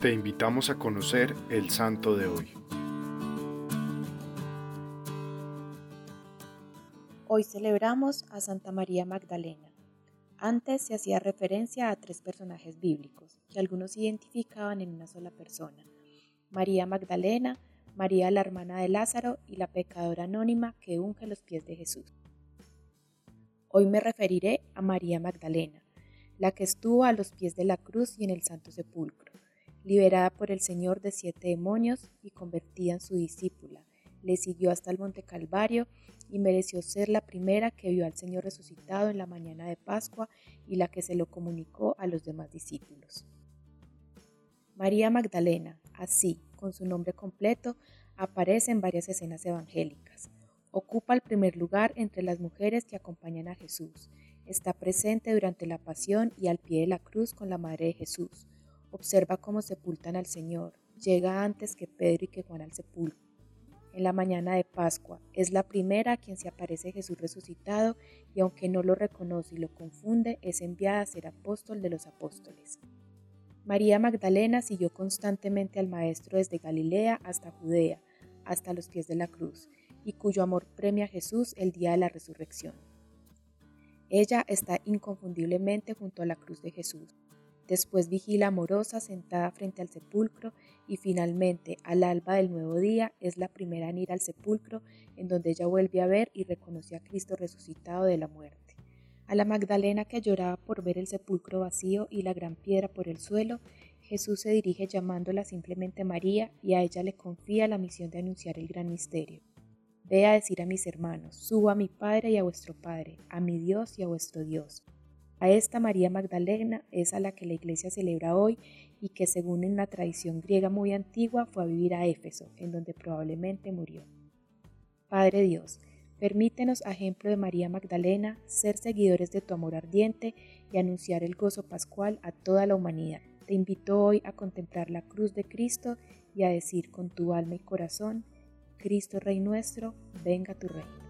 Te invitamos a conocer el santo de hoy. Hoy celebramos a Santa María Magdalena. Antes se hacía referencia a tres personajes bíblicos que algunos identificaban en una sola persona. María Magdalena, María la hermana de Lázaro y la pecadora anónima que unge los pies de Jesús. Hoy me referiré a María Magdalena, la que estuvo a los pies de la cruz y en el Santo Sepulcro, liberada por el Señor de siete demonios y convertida en su discípula. Le siguió hasta el Monte Calvario y mereció ser la primera que vio al Señor resucitado en la mañana de Pascua y la que se lo comunicó a los demás discípulos. María Magdalena, así, con su nombre completo, aparece en varias escenas evangélicas. Ocupa el primer lugar entre las mujeres que acompañan a Jesús Está presente durante la pasión y al pie de la cruz con la Madre de Jesús. Observa cómo sepultan al Señor. Llega antes que Pedro y que Juan al sepulcro. En la mañana de Pascua es la primera a quien se aparece Jesús resucitado y aunque no lo reconoce y lo confunde, es enviada a ser apóstol de los apóstoles. María Magdalena siguió constantemente al Maestro desde Galilea hasta Judea, hasta los pies de la cruz, y cuyo amor premia a Jesús el día de la resurrección. Ella está inconfundiblemente junto a la cruz de Jesús. Después vigila amorosa sentada frente al sepulcro y finalmente al alba del nuevo día es la primera en ir al sepulcro en donde ella vuelve a ver y reconoce a Cristo resucitado de la muerte. A la Magdalena que lloraba por ver el sepulcro vacío y la gran piedra por el suelo, Jesús se dirige llamándola simplemente María y a ella le confía la misión de anunciar el gran misterio. Ve a decir a mis hermanos, subo a mi Padre y a vuestro Padre, a mi Dios y a vuestro Dios. A esta María Magdalena es a la que la iglesia celebra hoy y que según en la tradición griega muy antigua fue a vivir a Éfeso, en donde probablemente murió. Padre Dios, permítenos, a ejemplo de María Magdalena, ser seguidores de tu amor ardiente y anunciar el gozo pascual a toda la humanidad. Te invito hoy a contemplar la cruz de Cristo y a decir con tu alma y corazón, Cristo Rey nuestro, venga tu reino.